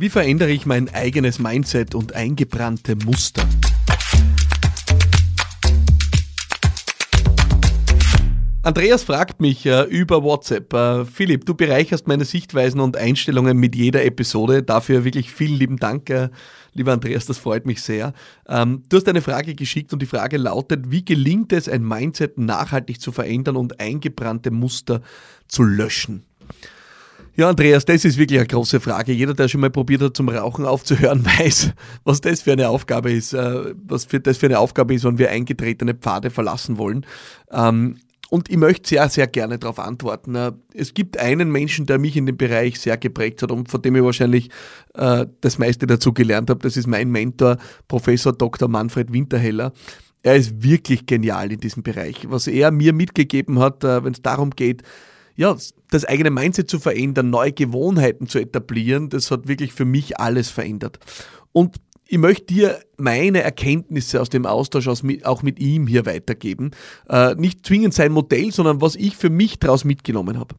Wie verändere ich mein eigenes Mindset und eingebrannte Muster? Andreas fragt mich äh, über WhatsApp. Äh, Philipp, du bereicherst meine Sichtweisen und Einstellungen mit jeder Episode. Dafür wirklich vielen lieben Dank, äh, lieber Andreas, das freut mich sehr. Ähm, du hast eine Frage geschickt und die Frage lautet, wie gelingt es, ein Mindset nachhaltig zu verändern und eingebrannte Muster zu löschen? Ja, Andreas, das ist wirklich eine große Frage. Jeder, der schon mal probiert hat, zum Rauchen aufzuhören, weiß, was das für eine Aufgabe ist, äh, was das für eine Aufgabe ist, wenn wir eingetretene Pfade verlassen wollen. Ähm, und ich möchte sehr, sehr gerne darauf antworten. Äh, es gibt einen Menschen, der mich in dem Bereich sehr geprägt hat und von dem ich wahrscheinlich äh, das meiste dazu gelernt habe. Das ist mein Mentor, Professor Dr. Manfred Winterheller. Er ist wirklich genial in diesem Bereich. Was er mir mitgegeben hat, wenn es darum geht, ja, das eigene Mindset zu verändern, neue Gewohnheiten zu etablieren, das hat wirklich für mich alles verändert. Und ich möchte dir meine Erkenntnisse aus dem Austausch aus, auch mit ihm hier weitergeben. Äh, nicht zwingend sein Modell, sondern was ich für mich daraus mitgenommen habe.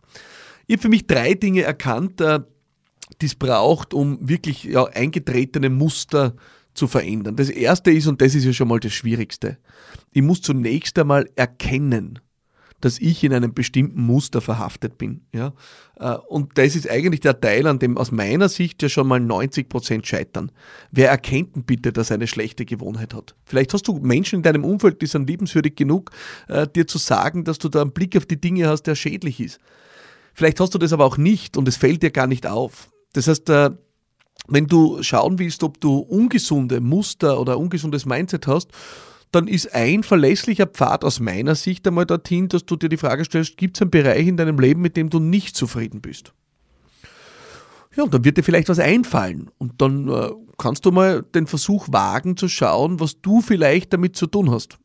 Ich habe für mich drei Dinge erkannt, äh, die es braucht, um wirklich ja, eingetretene Muster zu verändern. Das erste ist, und das ist ja schon mal das Schwierigste, ich muss zunächst einmal erkennen, dass ich in einem bestimmten Muster verhaftet bin. Ja? Äh, und das ist eigentlich der Teil, an dem aus meiner Sicht ja schon mal 90 Prozent scheitern. Wer erkennt denn bitte, dass er eine schlechte Gewohnheit hat? Vielleicht hast du Menschen in deinem Umfeld, die sind liebenswürdig genug, äh, dir zu sagen, dass du da einen Blick auf die Dinge hast, der schädlich ist. Vielleicht hast du das aber auch nicht und es fällt dir gar nicht auf. Das heißt, äh, wenn du schauen willst, ob du ungesunde Muster oder ungesundes Mindset hast dann ist ein verlässlicher Pfad aus meiner Sicht einmal dorthin, dass du dir die Frage stellst, gibt es einen Bereich in deinem Leben, mit dem du nicht zufrieden bist? Ja, und dann wird dir vielleicht was einfallen. Und dann äh, kannst du mal den Versuch wagen zu schauen, was du vielleicht damit zu tun hast.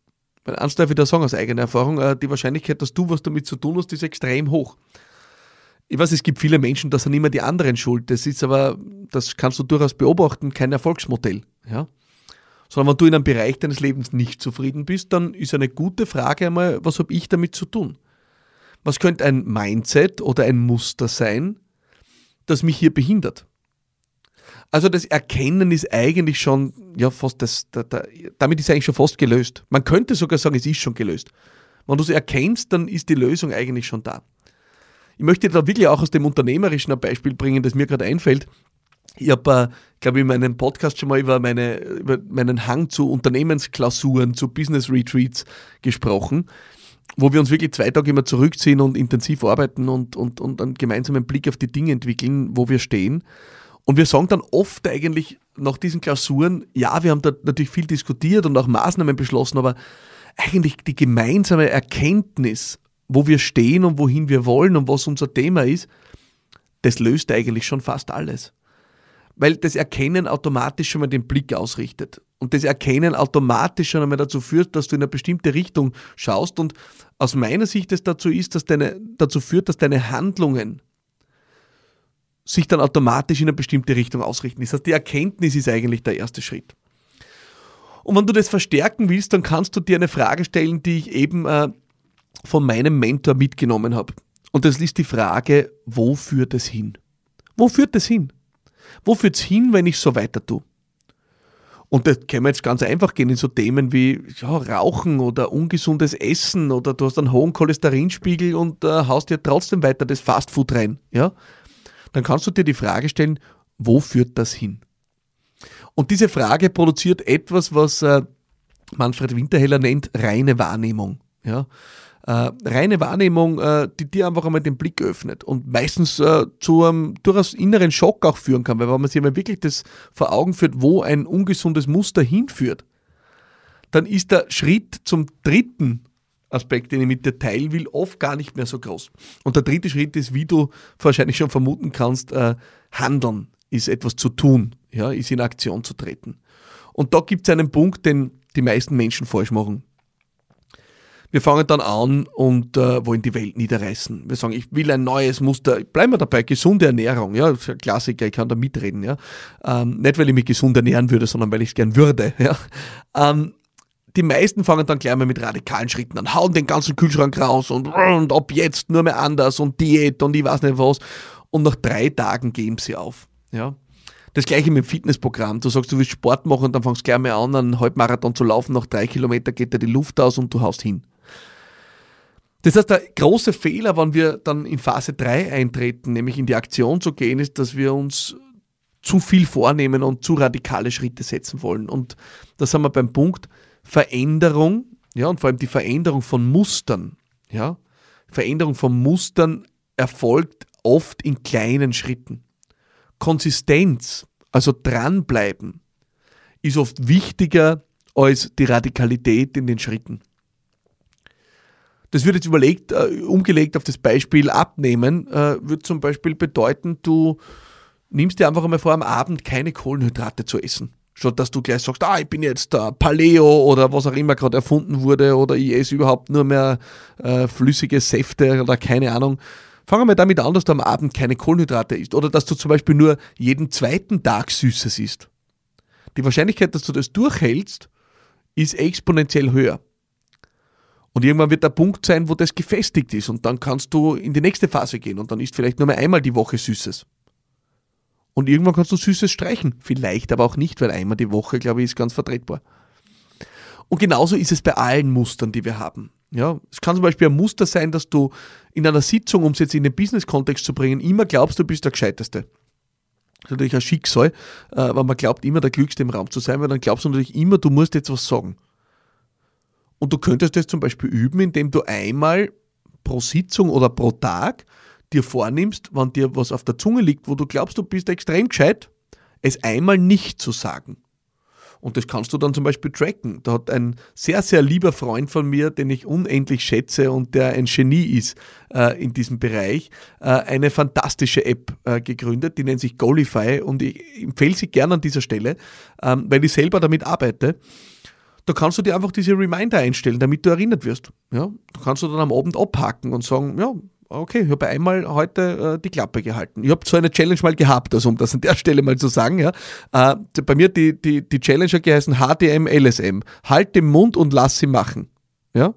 Weil eins darf ich da sagen aus eigener Erfahrung, äh, die Wahrscheinlichkeit, dass du was damit zu tun hast, ist extrem hoch. Ich weiß, es gibt viele Menschen, das sind immer die anderen schuld. Das ist aber, das kannst du durchaus beobachten, kein Erfolgsmodell. Ja? Sondern wenn du in einem Bereich deines Lebens nicht zufrieden bist, dann ist eine gute Frage einmal, was habe ich damit zu tun? Was könnte ein Mindset oder ein Muster sein, das mich hier behindert? Also das Erkennen ist eigentlich schon, ja, fast das, da, da, damit ist eigentlich schon fast gelöst. Man könnte sogar sagen, es ist schon gelöst. Wenn du es erkennst, dann ist die Lösung eigentlich schon da. Ich möchte da wirklich auch aus dem Unternehmerischen ein Beispiel bringen, das mir gerade einfällt. Ich habe, äh, glaube ich, in meinem Podcast schon mal über, meine, über meinen Hang zu Unternehmensklausuren, zu Business Retreats gesprochen, wo wir uns wirklich zwei Tage immer zurückziehen und intensiv arbeiten und, und, und einen gemeinsamen Blick auf die Dinge entwickeln, wo wir stehen. Und wir sagen dann oft eigentlich nach diesen Klausuren, ja, wir haben da natürlich viel diskutiert und auch Maßnahmen beschlossen, aber eigentlich die gemeinsame Erkenntnis, wo wir stehen und wohin wir wollen und was unser Thema ist, das löst eigentlich schon fast alles weil das Erkennen automatisch schon mal den Blick ausrichtet. Und das Erkennen automatisch schon einmal dazu führt, dass du in eine bestimmte Richtung schaust. Und aus meiner Sicht es dazu ist, dass deine, dazu führt, dass deine Handlungen sich dann automatisch in eine bestimmte Richtung ausrichten. Das heißt, die Erkenntnis ist eigentlich der erste Schritt. Und wenn du das verstärken willst, dann kannst du dir eine Frage stellen, die ich eben äh, von meinem Mentor mitgenommen habe. Und das ist die Frage, wo führt es hin? Wo führt es hin? Wo führt es hin, wenn ich so weiter tue? Und das kann man jetzt ganz einfach gehen in so Themen wie ja, Rauchen oder ungesundes Essen oder du hast einen hohen Cholesterinspiegel und äh, haust dir trotzdem weiter das Fastfood rein. Ja? Dann kannst du dir die Frage stellen, wo führt das hin? Und diese Frage produziert etwas, was äh, Manfred Winterheller nennt reine Wahrnehmung. Ja? Äh, reine Wahrnehmung, äh, die dir einfach einmal den Blick öffnet und meistens äh, zu einem durchaus inneren Schock auch führen kann, weil wenn man sich einmal wirklich das vor Augen führt, wo ein ungesundes Muster hinführt, dann ist der Schritt zum dritten Aspekt, den ich mit dir teilen will, oft gar nicht mehr so groß. Und der dritte Schritt ist, wie du wahrscheinlich schon vermuten kannst, äh, handeln ist etwas zu tun, ja, ist in Aktion zu treten. Und da gibt es einen Punkt, den die meisten Menschen falsch machen. Wir fangen dann an und äh, wollen die Welt niederreißen. Wir sagen, ich will ein neues Muster. Bleiben wir dabei, gesunde Ernährung. Ja, das ist ein Klassiker, ich kann da mitreden. Ja. Ähm, nicht, weil ich mich gesund ernähren würde, sondern weil ich es gern würde. Ja. Ähm, die meisten fangen dann gleich mal mit radikalen Schritten an, hauen den ganzen Kühlschrank raus und, und ab jetzt nur mehr anders und Diät und ich weiß nicht was. Und nach drei Tagen geben sie auf. Ja. Das gleiche mit dem Fitnessprogramm. Du sagst, du willst Sport machen und dann fängst du gleich mal an, einen Halbmarathon zu laufen. Nach drei Kilometern geht dir die Luft aus und du haust hin. Das heißt, der große Fehler, wenn wir dann in Phase 3 eintreten, nämlich in die Aktion zu gehen, ist, dass wir uns zu viel vornehmen und zu radikale Schritte setzen wollen. Und da sind wir beim Punkt Veränderung, ja, und vor allem die Veränderung von Mustern, ja. Veränderung von Mustern erfolgt oft in kleinen Schritten. Konsistenz, also dranbleiben, ist oft wichtiger als die Radikalität in den Schritten. Das wird jetzt überlegt, äh, umgelegt auf das Beispiel abnehmen, äh, wird zum Beispiel bedeuten, du nimmst dir einfach einmal vor, am Abend keine Kohlenhydrate zu essen. Statt dass du gleich sagst, ah, ich bin jetzt der Paleo oder was auch immer gerade erfunden wurde oder ich esse überhaupt nur mehr äh, flüssige Säfte oder keine Ahnung. Fangen wir damit an, dass du am Abend keine Kohlenhydrate isst oder dass du zum Beispiel nur jeden zweiten Tag Süßes isst. Die Wahrscheinlichkeit, dass du das durchhältst, ist exponentiell höher. Und irgendwann wird der Punkt sein, wo das gefestigt ist und dann kannst du in die nächste Phase gehen und dann isst vielleicht nur mehr einmal die Woche Süßes. Und irgendwann kannst du Süßes streichen. Vielleicht aber auch nicht, weil einmal die Woche, glaube ich, ist ganz vertretbar. Und genauso ist es bei allen Mustern, die wir haben. Ja, es kann zum Beispiel ein Muster sein, dass du in einer Sitzung, um es jetzt in den Business-Kontext zu bringen, immer glaubst, du bist der Gescheiteste. Das ist natürlich ein Schicksal, äh, weil man glaubt, immer der Glückste im Raum zu sein, weil dann glaubst du natürlich immer, du musst jetzt was sagen. Und du könntest das zum Beispiel üben, indem du einmal pro Sitzung oder pro Tag dir vornimmst, wenn dir was auf der Zunge liegt, wo du glaubst, du bist extrem gescheit, es einmal nicht zu sagen. Und das kannst du dann zum Beispiel tracken. Da hat ein sehr, sehr lieber Freund von mir, den ich unendlich schätze und der ein Genie ist äh, in diesem Bereich, äh, eine fantastische App äh, gegründet, die nennt sich Golify und ich empfehle sie gerne an dieser Stelle, ähm, weil ich selber damit arbeite. Da kannst du dir einfach diese Reminder einstellen, damit du erinnert wirst. Ja? Da kannst du dann am Abend abhaken und sagen, ja, okay, ich habe einmal heute äh, die Klappe gehalten. Ich habe so eine Challenge mal gehabt, also um das an der Stelle mal zu sagen. Ja. Äh, bei mir die, die, die Challenge hat geheißen HDM, LSM. Halt den Mund und lass sie machen. Ja.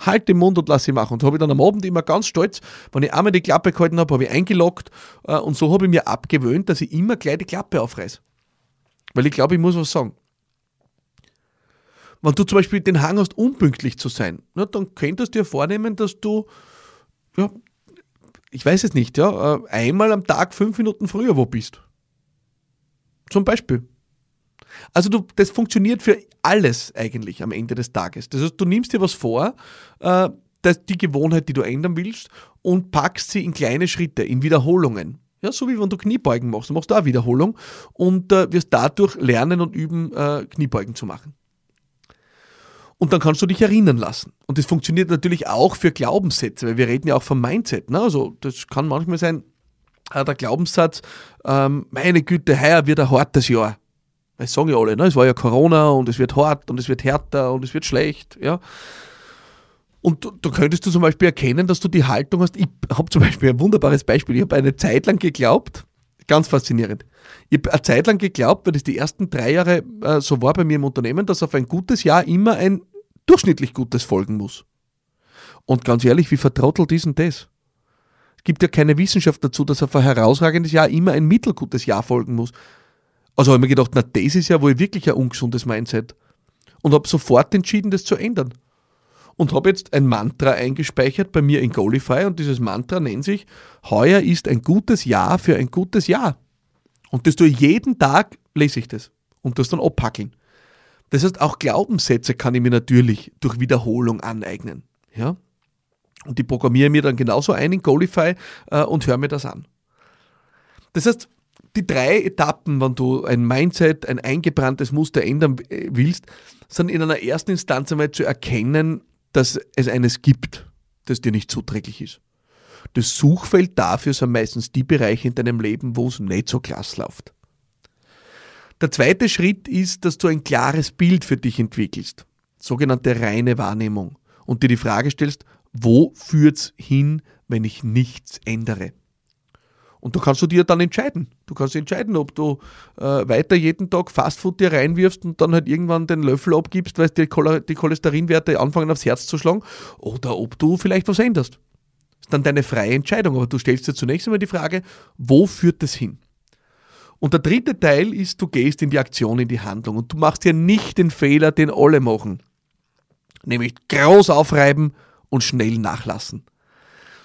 Halt den Mund und lass sie machen. Und habe ich dann am Abend immer ganz stolz, wenn ich einmal die Klappe gehalten habe, habe ich eingeloggt äh, und so habe ich mir abgewöhnt, dass ich immer gleich die Klappe aufreiße. Weil ich glaube, ich muss was sagen. Wenn du zum Beispiel den Hang hast, unpünktlich zu sein, na, dann könntest du dir vornehmen, dass du, ja, ich weiß es nicht, ja, äh, einmal am Tag fünf Minuten früher wo bist. Zum Beispiel. Also du, das funktioniert für alles eigentlich am Ende des Tages. Das heißt, du nimmst dir was vor, äh, das, die Gewohnheit, die du ändern willst, und packst sie in kleine Schritte, in Wiederholungen. Ja, so wie wenn du Kniebeugen machst. Du machst da Wiederholung und äh, wirst dadurch lernen und üben, äh, Kniebeugen zu machen. Und dann kannst du dich erinnern lassen. Und das funktioniert natürlich auch für Glaubenssätze, weil wir reden ja auch vom Mindset. Ne? Also das kann manchmal sein, äh, der Glaubenssatz, ähm, meine Güte, heuer wird ein hartes Jahr. Das sagen ja alle, ne? es war ja Corona und es wird hart und es wird härter und es wird schlecht. Ja? Und da könntest du zum Beispiel erkennen, dass du die Haltung hast. Ich habe zum Beispiel ein wunderbares Beispiel. Ich habe eine Zeit lang geglaubt, ganz faszinierend. Ich habe eine Zeit lang geglaubt, weil das die ersten drei Jahre äh, so war bei mir im Unternehmen, dass auf ein gutes Jahr immer ein durchschnittlich Gutes folgen muss. Und ganz ehrlich, wie vertrottelt ist denn das? Es gibt ja keine Wissenschaft dazu, dass auf ein herausragendes Jahr immer ein mittelgutes Jahr folgen muss. Also habe ich mir gedacht, na, das ist ja wohl wirklich ein ungesundes Mindset. Und habe sofort entschieden, das zu ändern. Und habe jetzt ein Mantra eingespeichert bei mir in Golify und dieses Mantra nennt sich, heuer ist ein gutes Jahr für ein gutes Jahr. Und das tue ich jeden Tag, lese ich das und das dann abpackeln. Das heißt, auch Glaubenssätze kann ich mir natürlich durch Wiederholung aneignen. Ja? Und die programmiere mir dann genauso ein in Golify äh, und höre mir das an. Das heißt, die drei Etappen, wenn du ein Mindset, ein eingebranntes Muster ändern äh, willst, sind in einer ersten Instanz einmal zu erkennen, dass es eines gibt, das dir nicht zuträglich ist. Das Suchfeld dafür sind meistens die Bereiche in deinem Leben, wo es nicht so klasse läuft. Der zweite Schritt ist, dass du ein klares Bild für dich entwickelst, sogenannte reine Wahrnehmung, und dir die Frage stellst, wo führt's hin, wenn ich nichts ändere? Und da kannst du dir dann entscheiden. Du kannst entscheiden, ob du äh, weiter jeden Tag Fastfood dir reinwirfst und dann halt irgendwann den Löffel abgibst, weil die, die Cholesterinwerte anfangen aufs Herz zu schlagen, oder ob du vielleicht was änderst. Das ist dann deine freie Entscheidung, aber du stellst dir zunächst einmal die Frage, wo führt das hin? Und der dritte Teil ist, du gehst in die Aktion, in die Handlung und du machst ja nicht den Fehler, den alle machen. Nämlich groß aufreiben und schnell nachlassen.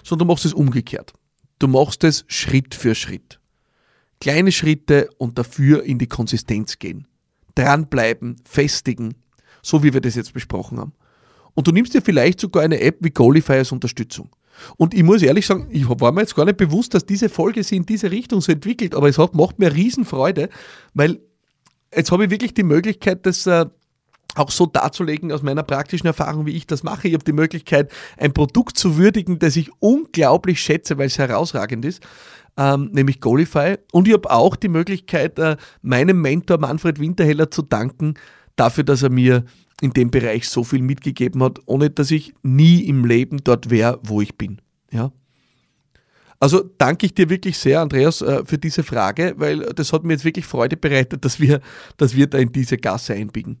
Sondern du machst es umgekehrt. Du machst es Schritt für Schritt. Kleine Schritte und dafür in die Konsistenz gehen. Dranbleiben, festigen, so wie wir das jetzt besprochen haben. Und du nimmst dir vielleicht sogar eine App wie Goalify als Unterstützung. Und ich muss ehrlich sagen, ich war mir jetzt gar nicht bewusst, dass diese Folge sich in diese Richtung so entwickelt, aber es macht mir Riesenfreude, weil jetzt habe ich wirklich die Möglichkeit, das äh, auch so darzulegen aus meiner praktischen Erfahrung, wie ich das mache. Ich habe die Möglichkeit, ein Produkt zu würdigen, das ich unglaublich schätze, weil es herausragend ist, ähm, nämlich Golify. Und ich habe auch die Möglichkeit, äh, meinem Mentor Manfred Winterheller zu danken dafür, dass er mir in dem Bereich so viel mitgegeben hat, ohne dass ich nie im Leben dort wäre, wo ich bin. Ja. Also danke ich dir wirklich sehr, Andreas, äh, für diese Frage, weil das hat mir jetzt wirklich Freude bereitet, dass wir, dass wir da in diese Gasse einbiegen.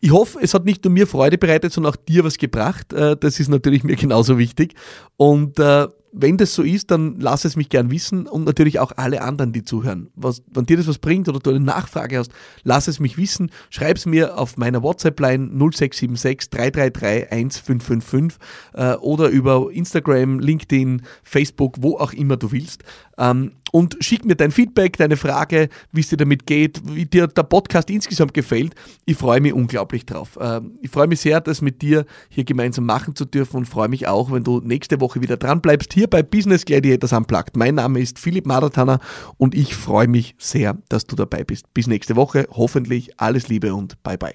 Ich hoffe, es hat nicht nur mir Freude bereitet, sondern auch dir was gebracht. Äh, das ist natürlich mir genauso wichtig. Und äh, wenn das so ist, dann lass es mich gern wissen und natürlich auch alle anderen, die zuhören. Was, wenn dir das was bringt oder du eine Nachfrage hast, lass es mich wissen. Schreib es mir auf meiner WhatsApp-Line 0676 333 1555 äh, oder über Instagram, LinkedIn, Facebook, wo auch immer du willst. Ähm, und schick mir dein Feedback, deine Frage, wie es dir damit geht, wie dir der Podcast insgesamt gefällt. Ich freue mich unglaublich drauf. Ähm, ich freue mich sehr, das mit dir hier gemeinsam machen zu dürfen und freue mich auch, wenn du nächste Woche wieder dran bleibst, hier bei Business Gladiators Unplugged. Mein Name ist Philipp Madatana und ich freue mich sehr, dass du dabei bist. Bis nächste Woche. Hoffentlich alles Liebe und bye bye.